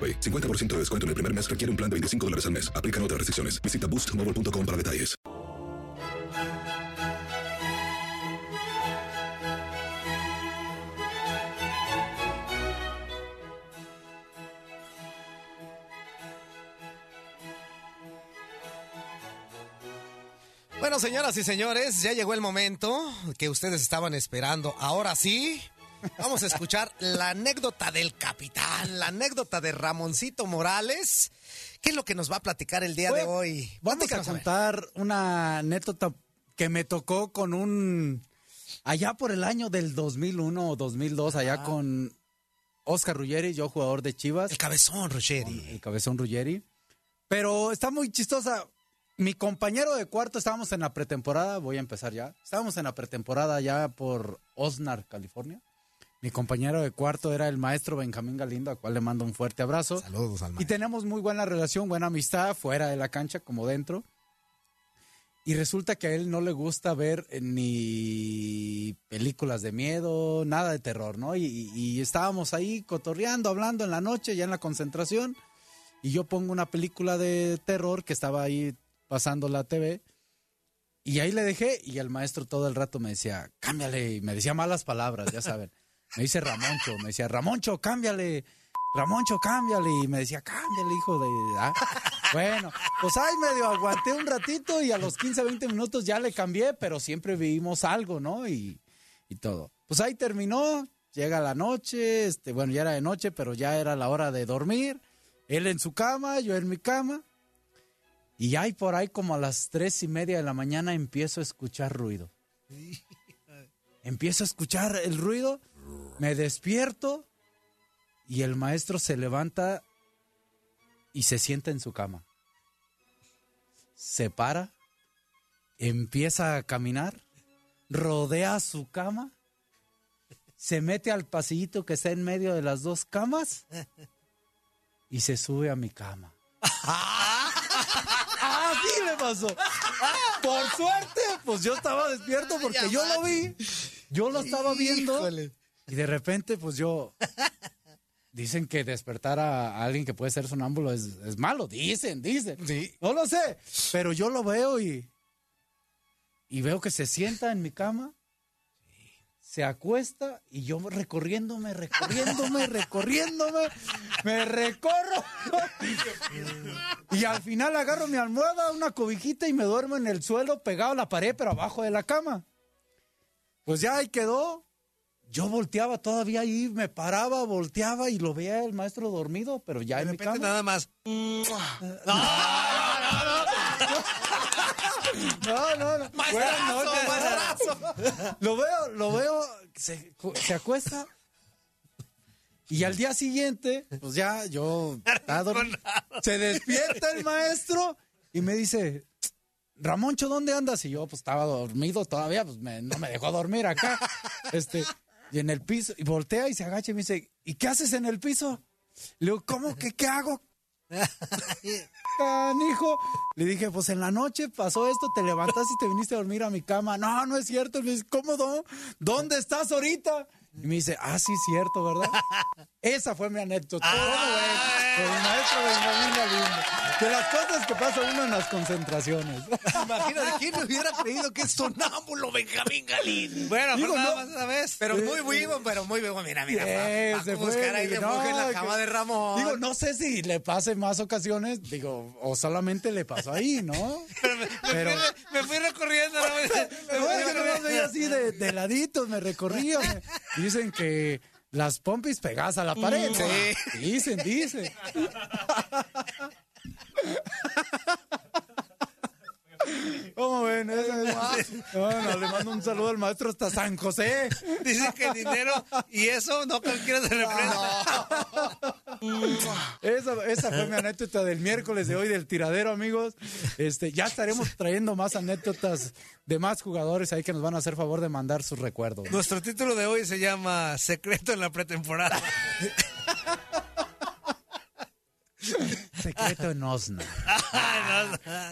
AroPay. 50% de descuento en el primer mes requiere un plan de 25 dólares al mes. Aplican otras restricciones. Visita boostmobile.com para detalles. Bueno, señoras y señores, ya llegó el momento que ustedes estaban esperando. Ahora sí, vamos a escuchar la anécdota del capitán, la anécdota de Ramoncito Morales. ¿Qué es lo que nos va a platicar el día de hoy? Vamos a contar una anécdota que me tocó con un... Allá por el año del 2001 o 2002, allá con Oscar Ruggeri, yo jugador de Chivas. El cabezón, Ruggeri. El cabezón Ruggeri. Pero está muy chistosa. Mi compañero de cuarto, estábamos en la pretemporada, voy a empezar ya. Estábamos en la pretemporada ya por Osnar, California. Mi compañero de cuarto era el maestro Benjamín Galindo, al cual le mando un fuerte abrazo. Saludos al Y tenemos muy buena relación, buena amistad, fuera de la cancha como dentro. Y resulta que a él no le gusta ver eh, ni películas de miedo, nada de terror, ¿no? Y- y estábamos ahí cotorreando, hablando en la noche, ya en la concentración. Y yo pongo una película de terror que estaba ahí pasando la TV. Y ahí le dejé y el maestro todo el rato me decía, cámbiale. Y me decía malas palabras, ya saben. Me dice Ramoncho, me decía, Ramoncho, cámbiale. Ramoncho, cámbiale. Y me decía, cámbiale, hijo de... ¿ah?". Bueno, pues ahí medio aguanté un ratito y a los 15, 20 minutos ya le cambié, pero siempre vivimos algo, ¿no? Y, y todo. Pues ahí terminó, llega la noche, este, bueno, ya era de noche, pero ya era la hora de dormir. Él en su cama, yo en mi cama. Y ahí por ahí como a las tres y media de la mañana empiezo a escuchar ruido. Empiezo a escuchar el ruido, me despierto y el maestro se levanta y se sienta en su cama. Se para, empieza a caminar, rodea su cama, se mete al pasillito que está en medio de las dos camas y se sube a mi cama. Así me pasó. Por suerte, pues yo estaba despierto porque yo lo vi. Yo lo estaba viendo. Y de repente, pues yo. Dicen que despertar a alguien que puede ser sonámbulo es, es malo. Dicen, dicen. No lo sé. Pero yo lo veo y. Y veo que se sienta en mi cama. Se acuesta y yo recorriéndome, recorriéndome, recorriéndome. Me recorro. Y al final agarro mi almohada, una cobijita y me duermo en el suelo pegado a la pared, pero abajo de la cama. Pues ya ahí quedó. Yo volteaba todavía ahí, me paraba, volteaba y lo veía el maestro dormido, pero ya en mi cama. nada más. No, no, no. Buenas noches. Lo veo, lo veo, se, se acuesta Y al día siguiente, pues ya yo se despierta el maestro y me dice, Ramoncho, ¿dónde andas? Y yo pues estaba dormido todavía, pues me- no me dejó dormir acá. Este, y en el piso, y voltea y se agacha y me dice, ¿y qué haces en el piso? Le digo, ¿cómo que qué hago? Canijo. Le dije, pues en la noche pasó esto, te levantaste y te viniste a dormir a mi cama. No, no es cierto. Le dice, ¿cómo no? ¿Dónde estás ahorita? Y me dice, ah, sí, cierto, ¿verdad? Esa fue mi anécdota. ¿Cómo ven? Con el maestro Benjamín Galindo. De las cosas que pasa uno en las concentraciones. Imagínate, ¿quién hubiera creído que es sonámbulo Benjamín Galindo? Bueno, Digo, fue nada no. más una vez. Pero muy vivo, pero muy vivo. Mira, mira. Eh, va- va a se fue, buscar ahí digo, refugio en la no, cama que- de Ramón. Digo, no sé si le pase más ocasiones, digo, o solamente le pasó ahí, ¿no? Pero me, me Pero- fui, me fui recorriendo. ¿no? Me- me No, fui es veía así de, de laditos, me recorría. me- Dicen que las pompis pegadas a la pared. ¿no? Dicen, dicen. ¿Cómo ven? Bueno, le mando un saludo al maestro hasta San José. Dicen que el dinero y eso no cualquiera se reprenda. Esa, esa fue mi anécdota del miércoles de hoy del tiradero, amigos. Este, ya estaremos trayendo más anécdotas de más jugadores ahí que nos van a hacer favor de mandar sus recuerdos. Nuestro título de hoy se llama Secreto en la pretemporada. Secreto en Osnar.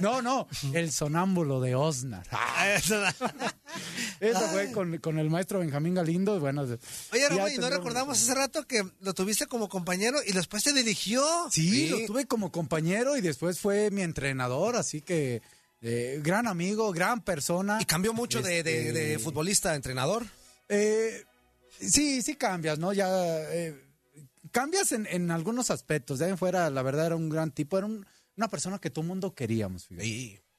No, no, el sonámbulo de Osnar. Esa fue con, con el maestro Benjamín Galindo. Bueno, Oye, Ramón, ¿y no recordamos hace rato que lo tuviste como compañero y después te dirigió? Sí, lo tuve como compañero y después fue mi entrenador, así que eh, gran amigo, gran persona. Y cambió mucho de, de- Este- de futbolista a entrenador. Eh, sí, sí cambias, ¿no? Ya eh, cambias en, en algunos aspectos. De ahí en fuera, la verdad, era un gran tipo. Era un- una persona que todo el mundo queríamos. fíjate.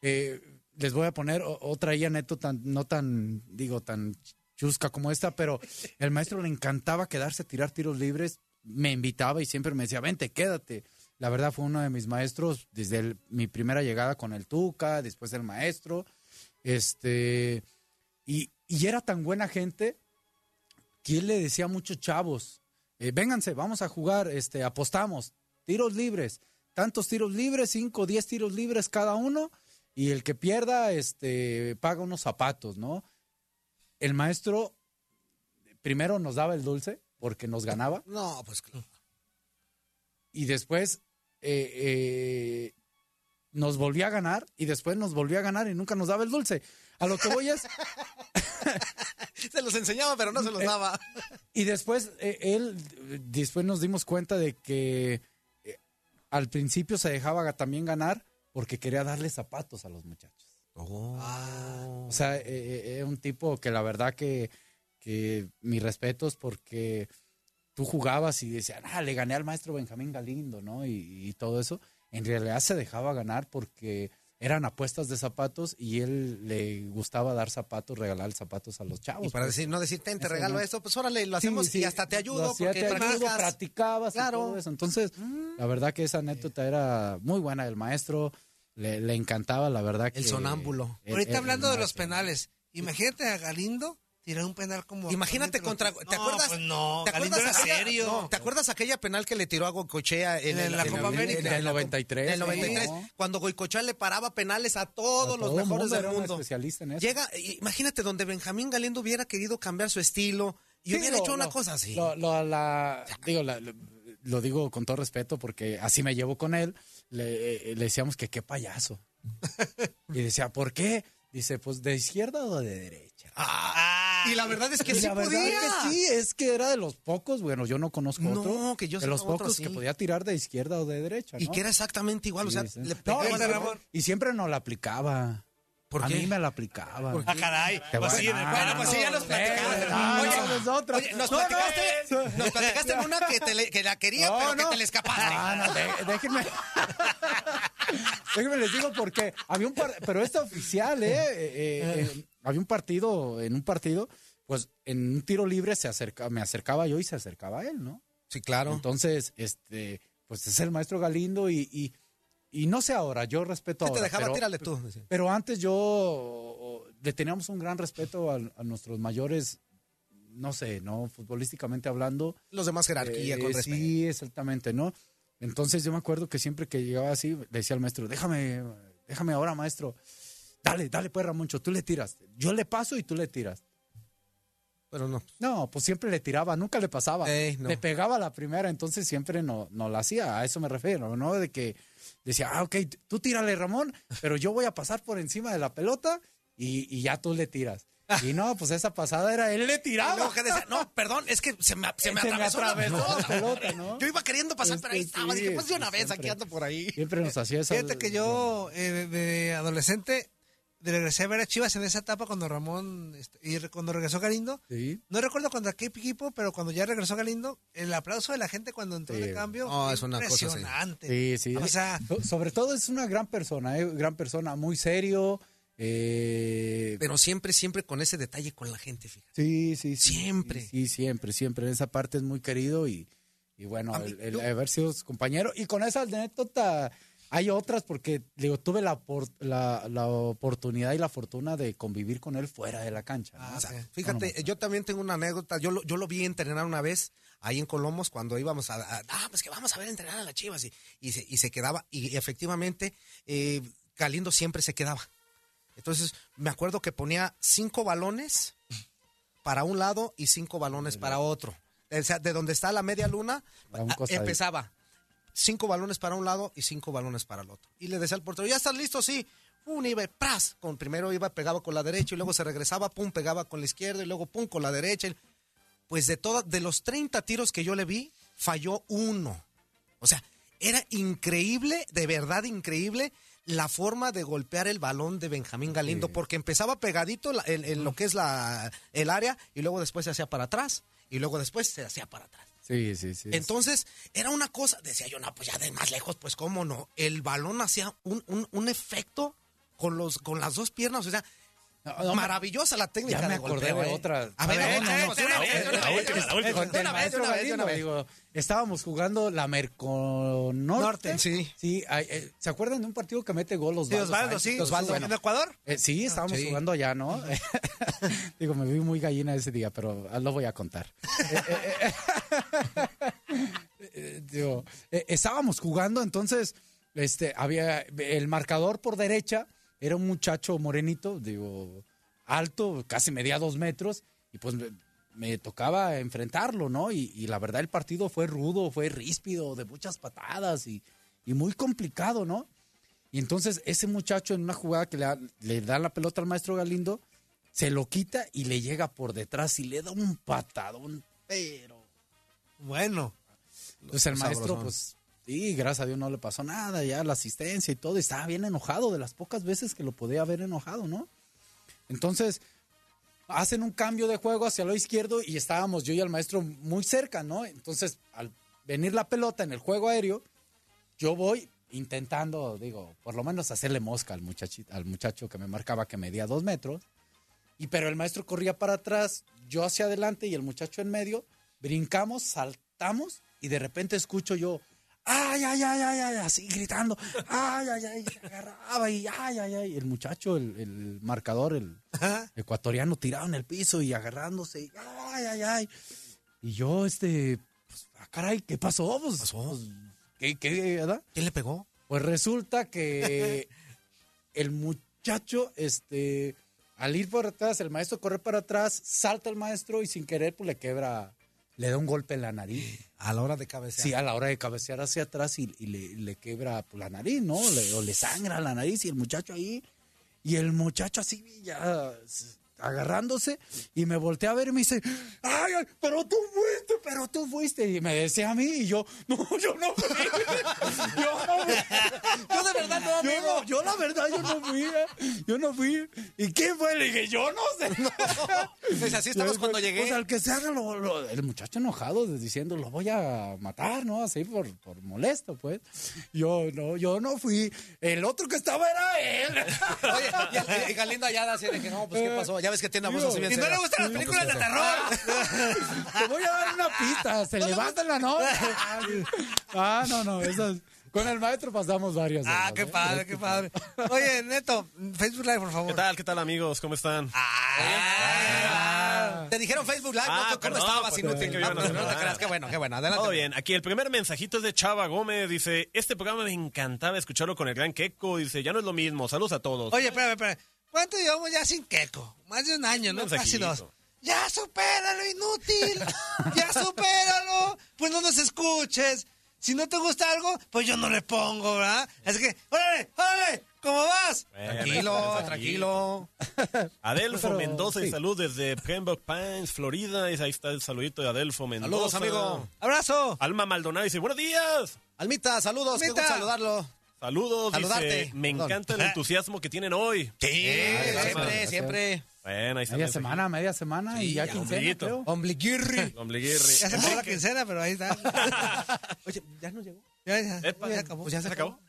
Eh, les voy a poner otra ahí anécdota, no tan, digo, tan chusca como esta, pero el maestro le encantaba quedarse a tirar tiros libres. Me invitaba y siempre me decía, vente, quédate. La verdad fue uno de mis maestros desde el- mi primera llegada con el Tuca, después el maestro. Este, y, y era tan buena gente que él le decía a muchos chavos, eh, vénganse, vamos a jugar, este, apostamos, tiros libres, tantos tiros libres, cinco o diez tiros libres cada uno, y el que pierda, este, paga unos zapatos, ¿no? El maestro primero nos daba el dulce porque nos ganaba, No, pues claro. y después eh, eh, nos volvía a ganar, y después nos volvía a ganar y nunca nos daba el dulce. A lo que voy es, Se los enseñaba, pero no se los Eh, daba. Y después, eh, él, después nos dimos cuenta de que eh, al principio se dejaba también ganar porque quería darle zapatos a los muchachos. O sea, era un tipo que la verdad que, que mis respetos porque tú jugabas y decían, ah, le gané al maestro Benjamín Galindo, ¿no? Y, y todo eso. En realidad se dejaba ganar porque eran apuestas de zapatos y él le gustaba dar zapatos, regalar zapatos a los chavos. Y para pues. decir, no decir, ten, te Eso regalo no. esto, pues órale, lo hacemos sí, y hasta te ayudo lo porque te ayudo, practicabas y todo eso. Entonces, la verdad que esa anécdota era muy buena del maestro. Le, le encantaba, la verdad que... El sonámbulo. el- Ahorita el- hablando el de los penales, imagínate a Galindo tirar un penal como... Imagínate contra. ¿Te No, acuerdas? pues no, ¿te acuerdas era aquella- serio. no, ¿Te acuerdas aquella penal que le tiró a Goicochea en, la Copa América? en el 93, En el 93. ¿no? Cuando Goicochea le paraba penales a todos A los todo mejores mundo, del era un mundo. especialista en eso. Llega, imagínate donde Benjamín Galindo hubiera querido cambiar su estilo y Sí, hubiera lo- hecho una lo- cosa así. Lo, lo- la- digo, la- lo, digo con todo respeto porque así me llevo con él. Le, eh, le decíamos que qué payaso. y decía, ¿por qué? Dice, pues de izquierda o de derecha. Ah, y la verdad es que Y sí la verdad podía. que sí, es que era de los pocos, bueno, yo no conozco No, otro, que yo de los otro pocos así. que podía tirar de izquierda o de derecha. Y ¿no? que era exactamente igual, o sea, Sí, sí. le No, pegaba y, de siempre, y siempre nos la aplicaba. ¿Por a qué? mí me la aplicaba. Ah, caray. Te Pues voy sí, a- Ah, Bueno, pues sí, ya nos Eh, platicaste. Oye, no. Oye, nos No, no, platicaste, nos platicaste en una que, te le- que la quería, No, pero no. que te le escapaste. Ah, no, de- déjenme. déjenme les digo porque había un par, pero esto oficial, ¿eh? Eh, eh, eh, había un partido, en un partido, pues en un tiro libre se acerca, me acercaba yo y se acercaba él, ¿no? Sí, claro. Entonces, este, pues es el maestro Galindo y, y, y no sé ahora, yo respeto ¿Qué te ahora, dejaba? pero- Tírale tú. pero antes yo le teníamos un gran respeto a, a nuestros mayores no sé, ¿no? Futbolísticamente hablando. Los demás jerarquía, eh, con respeto. Sí, exactamente, ¿no? Entonces yo me acuerdo que siempre que llegaba así, le decía al maestro, déjame, déjame ahora, maestro. Dale, dale pues, Ramoncho, tú le tiras. Yo le paso y tú le tiras. Pero no. No, pues siempre le tiraba, nunca le pasaba. Ey, no. Le pegaba la primera, entonces siempre no, no la hacía. A eso me refiero, ¿no? De que decía, ah, ok, tú tírale, Ramón, pero yo voy a pasar por encima de la pelota y, y ya tú le tiras. Y no, pues esa pasada era él le tiraba. decía, no, perdón, es que se me, se me Se me atravesó, atravesó la la pelota, ¿no? Yo iba queriendo pasar, pero ahí estaba. sí, Dije, pues de una sí, vez, aquí ando por ahí. Siempre nos hacía esa. Fíjate que yo, eh, de, adolescente, de regresé a ver a Chivas en esa etapa cuando Ramón, este, y cuando regresó Galindo. Sí. No recuerdo contra qué equipo, pero cuando ya regresó Galindo, el aplauso de la gente cuando entró Sí. de cambio No, fue es una cosa así. impresionante. Sí, sí. O sea, So- sobre todo es una gran persona, ¿eh? gran persona, muy serio. Eh, Pero siempre, siempre con ese detalle con la gente, fíjate. Sí, sí, sí. Siempre. Sí, siempre, siempre. En esa parte es muy querido y, y bueno, mí, el, el yo- haber sido su compañero. Y con esa anécdota hay otras porque digo, tuve la, la, la oportunidad y la fortuna de convivir con él fuera de la cancha. ¿no? Ah, O sea, fíjate, yo también tengo una anécdota. Yo lo, yo lo vi entrenar una vez ahí en Colomos cuando íbamos a, a- ah, pues que vamos a ver entrenar a las Chivas y, y, se, y se quedaba y efectivamente eh, Galindo siempre se quedaba. Entonces me acuerdo que ponía cinco balones para un lado y cinco balones para otro. O sea, de donde está la media luna, empezaba cinco balones para un lado y cinco balones para el otro. Y le decía al portero, ¿ya estás listo? Sí. Pum, iba, ¡pras! Con, primero iba, pegaba con la derecha y luego se regresaba, pum, pegaba con la izquierda y luego pum, con la derecha. Pues de todas, de los 30 tiros que yo le vi, falló uno. O sea, era increíble, de verdad increíble, la forma de golpear el balón de Benjamín Galindo, porque empezaba pegadito la- en, en lo que es la, el área y luego después se hacía para atrás y luego después se hacía para atrás. Sí, sí, sí. Entonces, era una cosa, decía yo, no, pues ya de más lejos, pues cómo no. El balón hacía un, un, un efecto con, los, con las dos piernas, o sea, No, maravillosa la técnica ya me de acordé golpeo, de ¿eh? otra. A ver, la última, la digo, estábamos jugando la Merconorte. Norte, sí. Sí, eh, ¿se acuerdan de un partido que mete gol sí, Osvaldo? Sí. Osvaldo. ¿En Ecuador? Eh, sí, estábamos jugando allá, ¿no? Digo, me vi muy gallina ese día, pero ah, lo voy a contar. Digo, estábamos jugando, entonces, este, había el marcador por derecha, era un muchacho morenito, digo, alto, casi medía dos metros, y pues me, me tocaba enfrentarlo, ¿no? Y, y la verdad el partido fue rudo, fue ríspido, de muchas patadas y, y muy complicado, ¿no? Y entonces ese muchacho en una jugada que le, da- le da la pelota al maestro Galindo, se lo quita y le llega por detrás y le da un patadón, pero... Bueno. Entonces el maestro, pues, sí, gracias a Dios no le pasó nada, ya la asistencia y todo, estaba bien enojado de las pocas veces que lo podía haber enojado, ¿no? Entonces, hacen un cambio de juego hacia lo izquierdo y estábamos yo y el maestro muy cerca, ¿no? Entonces, al venir la pelota en el juego aéreo, yo voy intentando, digo, por lo menos hacerle mosca al muchachito, al muchacho que me marcaba que medía dos metros. Y pero el maestro corría para atrás, yo hacia adelante y el muchacho en medio. Brincamos, saltamos y de repente escucho yo, ay, ay, ay, ay, ay, así gritando, ay, ay, ay, se agarraba y ay, ay, ay. El muchacho, el, el marcador, el ecuatoriano tirado en el piso y agarrándose, y, ay, ay, ay. Y yo, este, pues, ah, caray, ¿qué pasó? Pues, pues, ¿qué, qué, verdad? ¿Quién le pegó? Pues resulta que el muchacho, este, al ir por atrás, el maestro corre para atrás, salta el maestro y sin querer, pues le quebra, le da un golpe en la nariz. A la hora de cabecear. Sí, a la hora de cabecear hacia atrás y, y le, le quebra pues, la nariz, ¿no? Le- o le sangra la nariz y el muchacho ahí, y el muchacho así ya agarrándose y me voltea a ver y me dice, ay, ay, pero tú fuiste, pero tú fuiste. Y me decía a mí y yo, no, yo no fui. yo no fui. Yo de verdad no, Yo, amigo. no, yo la verdad, yo no fui. eh. Yo no fui. ¿Y quién fue? Le dije, yo no sé. Pues así estamos Pues, cuando llegué. Pues al que se haga lo- lo- el muchacho enojado diciendo lo voy a matar, ¿no? Así por, por molesto, pues. Yo no, yo no fui. El otro que estaba era él. Oye, y, y Galindo allá así de que no, pues ¿qué pasó? Ya ves que tiene una voz así bien Y no le gustan las películas de terror. Te voy a dar una Se levanta en la noche. Ah, no, no. Esas, con el maestro pasamos varias. Ah, qué ¿eh? padre, qué padre. Oye, Neto, Facebook Live, por favor. ¿Qué tal? ¿Qué tal amigos? ¿Cómo están? Ah, Te dijeron Facebook Live, Ah, ¿no? ¿Cómo perdón, estabas pues, inútil? No, no, te creas, qué bueno, qué bueno. Adelante. Todo bien. Aquí el primer mensajito es de Chava Gómez. Dice, este programa me encantaba escucharlo con el gran Keco. Dice, ya no es lo mismo. Saludos a todos. Oye, espérame, espérame. ¿Cuánto llevamos ya sin queco? Más de un año, ¿no? Casi dos. Ya supéralo, inútil. Ya supéralo. Pues no nos escuches. Si no te gusta algo, pues yo no le pongo, ¿verdad? Así que, órale, órale, ¿cómo vas? Tranquilo, pues, tranquilo. Adelfo Pero, Mendoza y sí. salud desde Pembroke Pines, Florida. Y ahí está el saludito de Adelfo Mendoza. Saludos, amigo. Abrazo. Alma Maldonado dice, buenos días. Almita, saludos, qué Almita. gusto saludarlo. Saludos, Saludarte. dice, me Perdón. encanta el entusiasmo que tienen hoy. Sí, siempre, gracias. siempre. Bueno, ahí está. Media semana, media semana y Sí, ya ya, quincena, ombliguito. creo. Ombliguirri. Ombliguirri. Ya se acabó la quincena, pero ahí está. Oye, ¿ya no llegó? Ya, ya, Epa. ya acabó. Pues ya ¿Se acabó?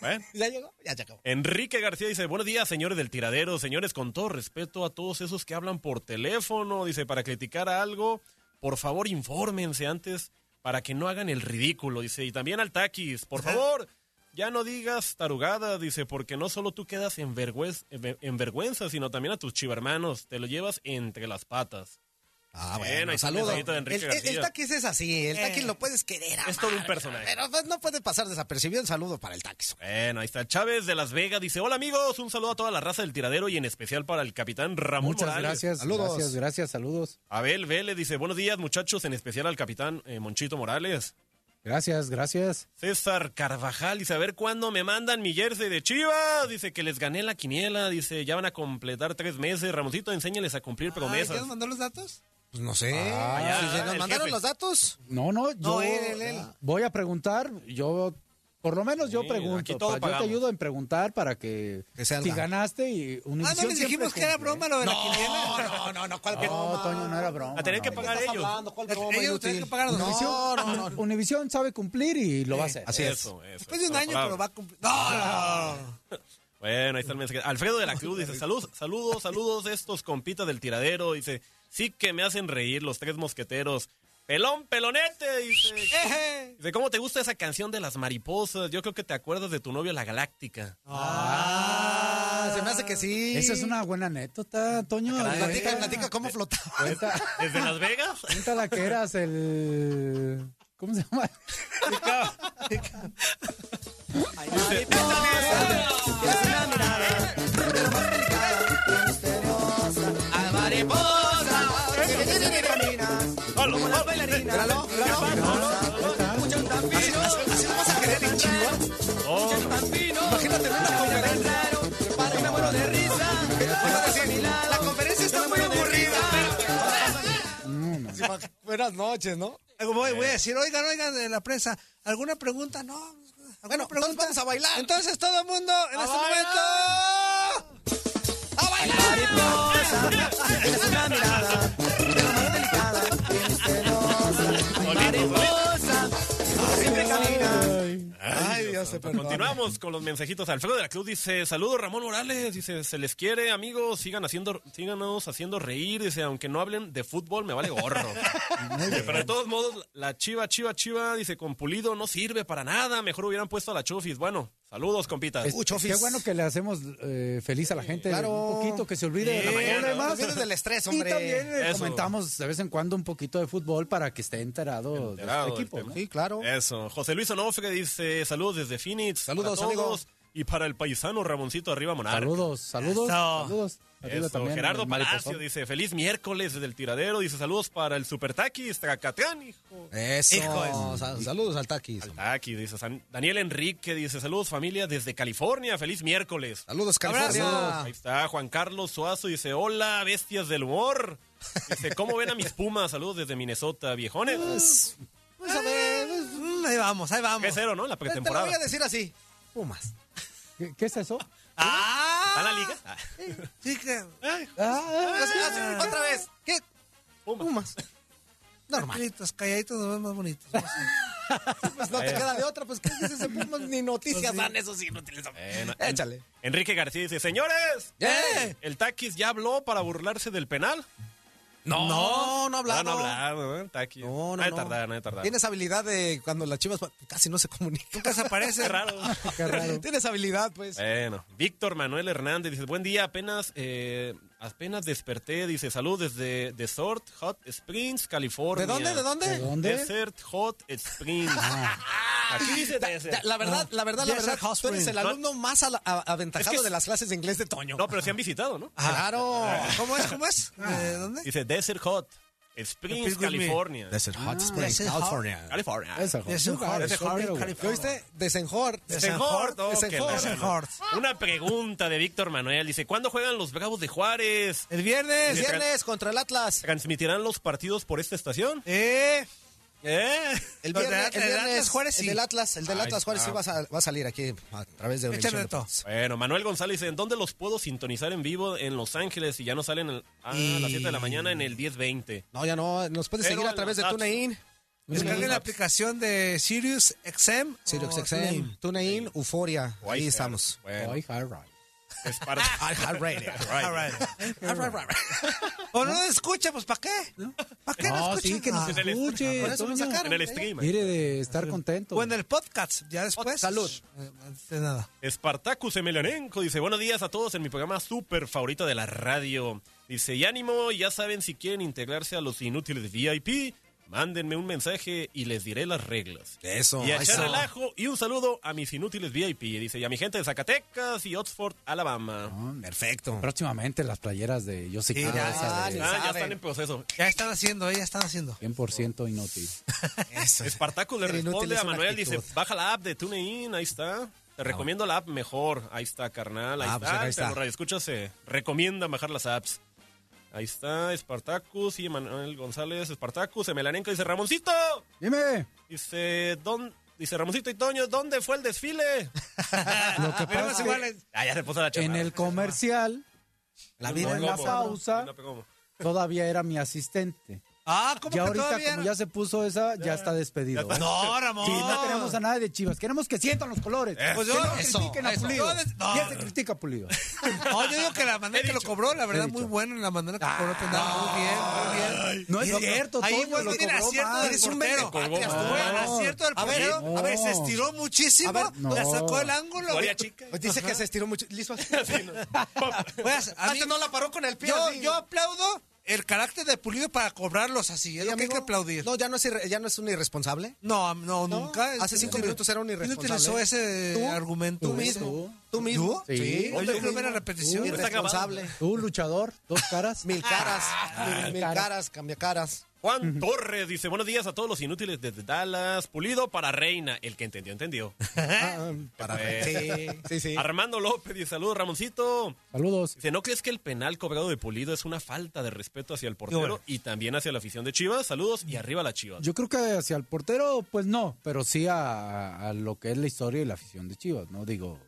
Bueno. ¿Ya llegó? Ya se acabó. Enrique García dice, buenos días, señores del tiradero, señores, con todo respeto a todos esos que hablan por teléfono, dice, para criticar algo, por favor, infórmense antes para que no hagan el ridículo, dice, y también al taquis, por favor, ya no digas tarugada, dice, porque no solo tú quedas en, vergüenza, en vergüenza, sino también a tus chivermanos, te lo llevas entre las patas. Ah, Bueno, bueno, ahí está el de Enrique el, el- García. el taquis es así, el Eh. taquis lo puedes querer Es todo un personaje. Pero pues, no puede pasar desapercibido. Un saludo para el taquis. Bueno, ahí está Chávez de Las Vegas, dice, hola amigos, un saludo a toda la raza del tiradero y en especial para el capitán Ramón Muchas Morales. gracias, Saludos. gracias, gracias, saludos. Abel Vélez dice, buenos días muchachos, en especial al capitán eh, Monchito Morales. Gracias, gracias. César Carvajal dice, a ver cuándo me mandan mi jersey de Chivas. Dice que les gané la quiniela, dice, ya van a completar tres meses. Ramoncito, enséñales a cumplir promesas. ¿Quién nos mandó los datos? Pues no sé. Ah, ya, se nos mandaron jefe. los datos. No, no, yo él, él, él. voy a preguntar, yo por lo menos yo Sí, pregunto, aquí todo pa- yo te ayudo en preguntar para que, Que si ganaste y Ah, Univision ¿no les dijimos que era broma lo de la quiniela? No, no, no, no, ¿cuál No, broma? Toño, no era broma. A tener que no. pagar ¿Qué estás ellos. hablando? ¿Cuál Ellos broma, tienen inútil? que pagar a los No, no, no. Univision sabe cumplir y lo va a hacer. Así es. Eso, eso. Después de un año, pero va a cumplir. No, no, no. Bueno, ahí está el mensaje. Alfredo de la Cruz dice, salud, saludos, saludos estos compitas del tiradero. Dice, sí que me hacen reír los tres mosqueteros. Pelón, pelonete, dice. Dice, ¿cómo te gusta esa canción de las mariposas? Yo creo que te acuerdas de tu novio la galáctica. Ah, se me hace que sí. Esa es una buena anécdota, Toño. Platica, platica cómo flotaba. ¿Desde Las Vegas? cuenta la que eras el... ¿Cómo se llama? Míralo, míralo. Así, así, así lo vas a querer en chingón. Imagínate una conferencia. Me muero de risa. La conferencia está muy aburrida. Buenas noches, ¿no? Voy, voy a decir, oigan, oigan, de la prensa, ¿alguna pregunta? No. ¿Alguna Bueno, entonces vamos a bailar. Entonces todo el mundo en ¡A este bailar! momento. ¡A bailar! Ay, Dios, se perdone. Continuamos con los mensajitos. Alfredo de la Cruz dice, saludos Ramón Morales, dice, se les quiere, amigos, sigan haciendo, síganos haciendo reír, dice, aunque no hablen de fútbol, me vale gorro. Dice, Pero de todos modos, la chiva, chiva, chiva, dice, con pulido no sirve para nada, mejor hubieran puesto a la chufis. Bueno, saludos, compitas. Es-. Qué bueno que le hacemos eh, feliz a la gente Claro. un poquito, que se olvide de los mañana, olvides del estrés, Y hombre. también le Eso. comentamos de vez en cuando un poquito de fútbol para que esté enterado, Enterado de del su equipo. Sí, claro. Eso. José Luis Onofre dice, saludos desde Phoenix. Saludos, para todos. amigo. Y para el paisano Ramoncito Arriba Monarca. Saludos, saludos, Eso. saludos. Arriba Eso, también, Gerardo Palacio dice, feliz miércoles desde el tiradero. Dice, saludos para el Super Taquis, Tracateán, hijo. Eso. Hijo Sal- Saludos al taquis. Taki, dice San- Daniel Enrique, dice saludos familia desde California, feliz miércoles. Saludos, Ahí California. está Juan Carlos Suazo, dice hola bestias del humor. Dice, ¿cómo ven a mis pumas? Saludos desde Minnesota, viejones. Pues a ver, pues, ahí vamos, ahí vamos. ¿Qué cero, no? La te lo pretemporada. voy a decir así. Pumas. ¿Qué, qué es eso? ¡Ah! ¿Está en la liga? Ah, Sí que... Ah, otra vez. ¿Qué? Pumas. Pumas. Normal. Calladitos, calladitos nos ven más bonitos. Pues no te queda de otra. Pues, ¿qué dices ese Pumas? Ni noticias dan esos inútiles. Bueno, Échale. Enrique García dice, señores, ¡Eh! ¿el Taquis ya habló para burlarse del penal? No, no ha hablado. No, no ha hablado, ¿eh? Está aquí. No, no, No, hay no. tardar, no hay tardar. Tienes habilidad de cuando las chivas casi no se comunican. Nunca se aparece. Qué raro. Qué raro. Tienes habilidad, pues. Bueno, Víctor Manuel Hernández dice, buen día, apenas, eh, apenas desperté, dice, salud desde Desert Hot Springs, California. ¿De dónde? ¿De dónde? ¿De dónde? Desert Hot Springs. Aquí dice Desert. Ya, La verdad, la verdad, la verdad, Hot tú eres el alumno más a- aventajado Es que- de las clases de inglés de Toño. No, pero sí han visitado, ¿no? Claro. ¿Cómo es? ¿Cómo es? ¿De dónde? Dice Desert Hot Springs. California. Desert Hot Springs, California. California. Güey. California. ¿Qué oíste? La- Desenjord. Una pregunta de Víctor Manuel. Dice, ¿cuándo juegan los Bravos de Juárez? El viernes. Viernes contra el Atlas. ¿Transmitirán los partidos por esta estación? Eh. ¿Eh? El viernes, del el Atlas viernes Juárez, el sí. del Atlas, el del Ahí Atlas Juárez sí está. va a, va a salir aquí a través de. Deportes. Bueno, Manuel González dice, ¿en dónde los puedo sintonizar en vivo? En Los Ángeles y ya no salen el- a Y- las 7 de la mañana en el 1020. No, ya no, nos puedes Pero seguir a través de. TuneIn, Descarguen la aplicación de Sirius XM. Sirius XM, TuneIn, Euforia. Ahí estamos. Bueno, All right. es para... All right. O no escucha, pues ¿para qué? ¿Para qué no, No, escucha? sí, que nos Ah. en el- escuche. Por eso sacaron. en el stream. Mire de estar contento. O en el podcast, ya después. Salud. Eh, de nada. Spartacus Emelianenko dice, buenos días a todos en mi programa súper favorito de la radio. Dice, y ánimo, ya saben si quieren integrarse a los inútiles VIP, mándenme un mensaje y les diré las reglas. Eso. Y a echar relajo y un saludo a mis inútiles VIP. Dice, y a mi gente de Zacatecas y Oxford, Alabama. Perfecto. Próximamente las playeras de Yo sé Sí, ya, esa de ya. Ah, ya saben. están en proceso. Ya están haciendo, eh, ya están haciendo. 100% inútil. Eso. Espartacus le inútil responde es a una Manuel, dice, actitud. baja la app de TuneIn, ahí está. Te recomiendo la app mejor. Ahí está, carnal. Ahí Ah, pues está. ahí está. Te lo radioescuchas, se recomiendan bajar las apps. Ahí está, Espartacus y Manuel González, Espartacus, Emelanenco, dice Ramoncito. Dime. Dice, ¿dónde? Dice Ramoncito y Toño, ¿dónde fue el desfile? Lo que pasa es que iguales. Ah, ya se puso la en el comercial, La no vida en la pausa, todavía era mi asistente. Ah, ¿cómo Ya que ahorita, todavía? como ya se puso esa, ya está despedido. ¿eh? No, Ramón. Sí, no queremos a nadie de Chivas. Queremos que sientan los colores. Pues que yo- no eso, critiquen a eso. Pulido. No. ¿Quién se critica a Pulido? No, yo digo que la manera que lo cobró, la verdad, muy buena la manera que cobró. Te da muy bien, muy bien. No es cierto, Ahí Toño, fue lo tiene cobró acierto mal. del Eres un portero. acierto del A ver, portero. A ver, se estiró muchísimo. La sacó el ángulo. Pues dice que se estiró mucho. Listo. Pues, Antes no la paró con el pie. yo aplaudo el carácter de Pulido para cobrarlos así. Es Sí, lo que hay que aplaudir. No, ya no es, irre- ya no es un irresponsable. No, no, ¿No? nunca. Hace cinco ¿Quién minutos era un ¿Quién irresponsable. utilizó ese ¿Tú? argumento? Tú mismo. Tú mismo. Sí. Sí. Tú Yo quiero ver mismo. la repetición. Irresponsable. Tú, luchador, dos caras. Mil caras. mil, mil cara. caras, cambia caras. Juan Torres dice, buenos días a todos los inútiles desde Dallas. Pulido para Reina. El que entendió, entendió. Ah, para Eh. Sí, sí, sí. Armando López dice, saludos Ramoncito. Saludos. Dice, ¿no crees que el penal cobrado de Pulido es una falta de respeto hacia el portero bueno. y también hacia la afición de Chivas? Saludos y arriba la Chivas. Yo creo que hacia el portero, pues no, pero sí a, a lo que es la historia y la afición de Chivas, ¿no? Digo,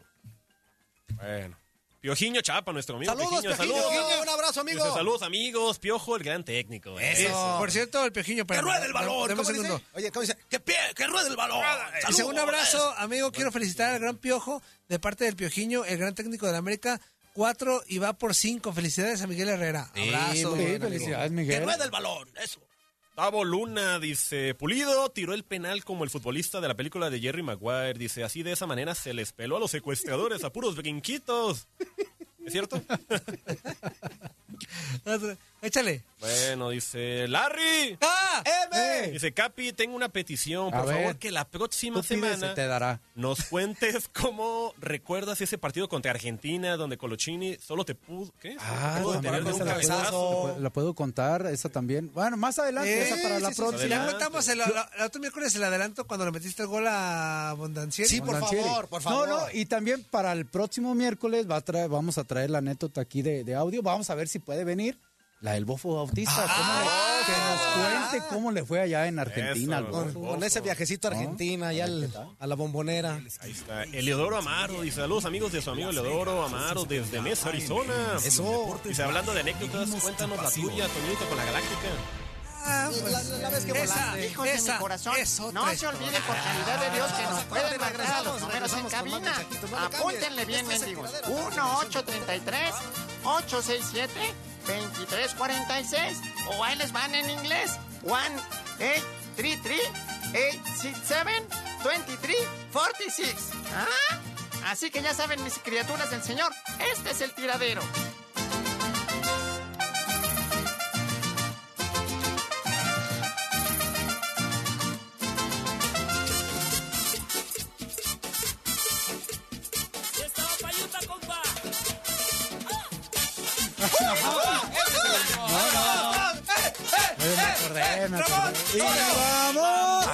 Bueno. Piojiño Chapa, nuestro amigo Saludos, Piojiño. Piojiño. Saludos. Piojiño, un abrazo, amigo. Saludos, amigos. Piojo, el gran técnico. ¿eh? Eso. Por cierto, el Piojiño. ¡Que ruede el balón! un ¿Cómo dice? Oye, ¿cómo dice? ¡Que pie! ¡Que ruede el balón! Saludos. segundo abrazo, amigo. Quiero felicitar al gran Piojo de parte del Piojiño, el gran técnico de la América. Cuatro y va por cinco. Felicidades a Miguel Herrera. Abrazo. sí, felicidades, ¡Que Miguel. ruede el balón! Eso. Tavo Luna dice, Pulido tiró el penal como el futbolista de la película de Jerry Maguire. Dice, así de esa manera se les peló a los secuestradores, a puros brinquitos. ¿Es cierto? Échale. Bueno, dice, Larry. ¡Ah! ¡M! Dice, Capi, tengo una petición. A Por favor, ver. que la próxima Tú pides, semana se te dará. nos cuentes cómo recuerdas ese partido contra Argentina donde Colochini solo te pudo... ¿Qué? Ah, Te pudo también tirar de esa un la puedo, cabezazo. la puedo contar, esa también. Bueno, más adelante, esa para la sí, sí, sí. próxima. Ya contamos el, la- otro miércoles el adelanto cuando le metiste el gol a Bondancieri. Sí, por favor, por favor. No, no, y también para el próximo miércoles va a traer, vamos a traer la anécdota aquí de, de audio. Vamos a ver si puede venir la del Bofo Bautista. cómo le- que nos cuente cómo le fue allá en Argentina. Eso. Con, con ese viajecito a Argentina, allá al- a la bombonera. Ahí está. Eleodoro Amaro dice saludos amigos de su amigo Eleodoro Amaro desde Mesa, Arizona. Eso. Dice, hablando de anécdotas, cuéntanos la tuya, Toñito, con la Galáctica. Ah, pues, La, la vez que esa, volaste. Hijos de esa mi corazón, no se olviden por caridad de Dios que nos pueden marcar a los números en cabina. Apúntenle bien, mendigos. tiradero. 1 833 867 2346 O ahí van en inglés. One, eight, three, three, eight, six, seven, twenty-three, forty-six. ¿Ah? Así que ya saben, mis criaturas del Señor, este es el tiradero. ¡Y vamos!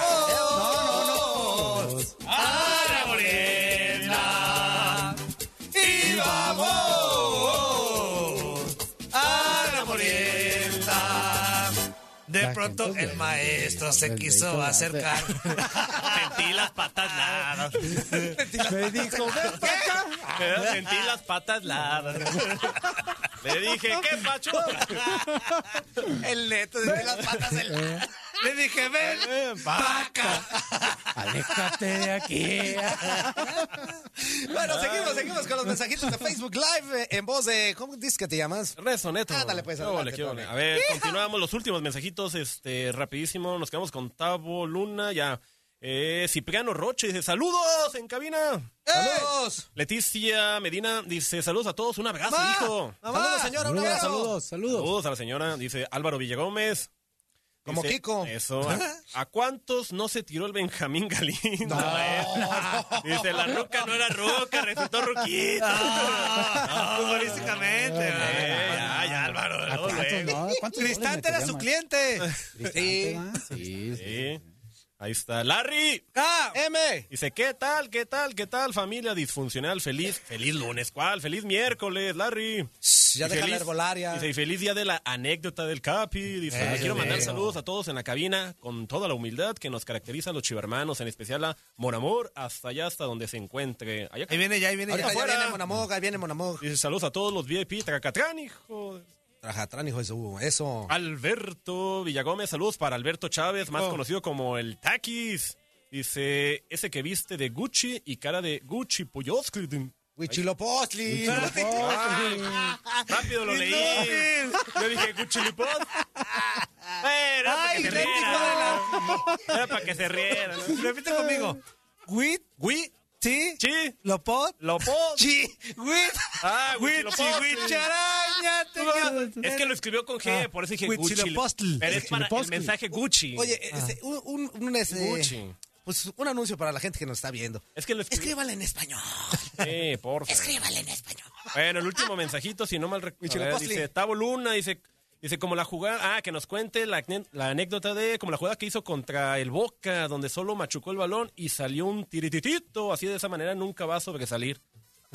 ¡A la morienda! ¡Y vamos! ¡A la morienda! De pronto el maestro se quiso acercar. Sentí las patas largas. Me dijo, ven acá. Sentí las patas largas. Le dije, ¿qué pacho? El neto de las patas. el- Le dije, ven, vaca. Aléjate de aquí. Bueno, seguimos, seguimos con los mensajitos de Facebook Live eh, en voz de. ¿Cómo dices que te llamas? Resoneto. Ándale, pues, Qué adelante, ole. Tony. A ver, continuamos los últimos mensajitos, este, rapidísimo. Nos quedamos con Tavo Luna, ya. Eh, Cipriano Roche dice, saludos en cabina. ¡Saludos! Leticia Medina dice, saludos a todos, un abrazo, ¡Mamá! hijo. ¡Mamá! Saludos, señora, un abrazo. saludos, saludos. Saludos a la señora, dice Álvaro Villagómez. Como Dice, Kiko. Eso. ¿A, a cuántos no se tiró el Benjamín Galindo? eh? Dice, la ruca no era ruca, resultó ruquita. Futbolísticamente. Eh, ya, ya, Álvaro. ¿A luego, cuántos luego. no? ¿Cuántos Cristante era su cliente. Sí, sí. Sí. Ahí está. Larry. Ah, M. Dice, ¿qué tal, qué tal, qué tal, familia disfuncional? Feliz, feliz lunes, ¿cuál? Feliz miércoles, Larry. Ya Y deja la feliz- herbolaria. Dice, y feliz día de la anécdota del Capi. Dice, Eh, quiero mandar saludos a todos en la cabina con toda la humildad que nos caracteriza a los chivermanos, en especial a Moramor, hasta allá, hasta donde se encuentre. Allá ahí viene ya, ahí viene ya. afuera. viene Monamog, ahí viene Monamog. Dice, saludos a todos los VIP, Tracatrán, hijo. Trajatrán, hijo de su. Eso. Alberto Villagómez, saludos para Alberto Chávez, más Oh. conocido como el Takis. Dice, ese que viste de Gucci y cara de Gucci Puyosky. Huichilopostli. Rápido lo leí. Yo dije. Era para Ay, para que se riera. ¿no? Repite conmigo. Gui, chi, chi, lopot, Lopot. chi, wit, Ah, wit, chi, wicharaña, teña. Es que lo escribió con G, por eso dije Gucci. Pero es para el mensaje Gucci. Oye, este, un, un, un, este, Gucci. pues un anuncio para la gente que nos está viendo. Es que lo escribió. Escríbale en español. Sí, porfa. Escríbale en español. Bueno, el último mensajito, si no mal recuerdo. Dice Tavo Luna, dice, dice como la jugada, ah, que nos cuente la, anécdota de como la jugada que hizo contra el Boca, donde solo machucó el balón y salió un tirititito, así de esa manera nunca va a sobresalir.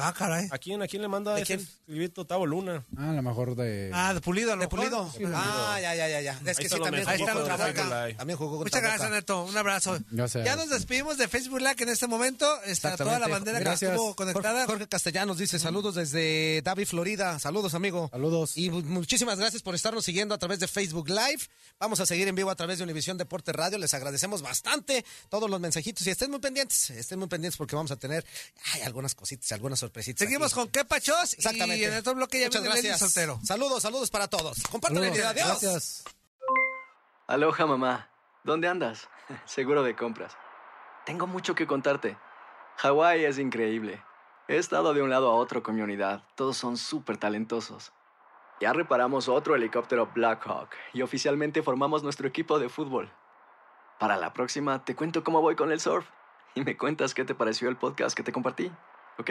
Ah, caray. ¿A quién, a quién le manda ¿De ese quién? escribito Tavo Luna? Ah, a lo mejor de... Ah, de pulido, a lo ¿De mejor. pulido? Ah, ya, ya, ya, ya. Es que está sí, también jugó Boca. mejor. También jugó contra Muchas gracias. Neto. Un abrazo. Gracias. Ya nos despedimos de Facebook Live en este momento. Está toda la bandera que Gracias. estuvo conectada. Jorge, Castellanos dice saludos desde David, Florida. Saludos, amigo. Saludos. Y mu- muchísimas gracias por estarnos siguiendo a través de Facebook Live. Vamos a seguir en vivo a través de Univisión Deporte Radio. Les agradecemos bastante todos los mensajitos y estén muy pendientes. Estén muy pendientes porque vamos a tener ay, algunas cositas, algunas sorpresitas. Seguimos aquí. con Qué Pachos. Exactamente. Y en otro bloque ya Muchas viene gracias. Soltero. Saludos, saludos para todos. Compartan el video. Adiós. Gracias. Aloha mamá, ¿dónde andas? Seguro de compras. Tengo mucho que contarte. Hawái es increíble. He estado de un lado a otro con mi unidad. Todos son súper talentosos. Ya reparamos otro helicóptero Blackhawk y oficialmente formamos nuestro equipo de fútbol. Para la próxima te cuento cómo voy con el surf y me cuentas qué te pareció el podcast que te compartí, ¿ok?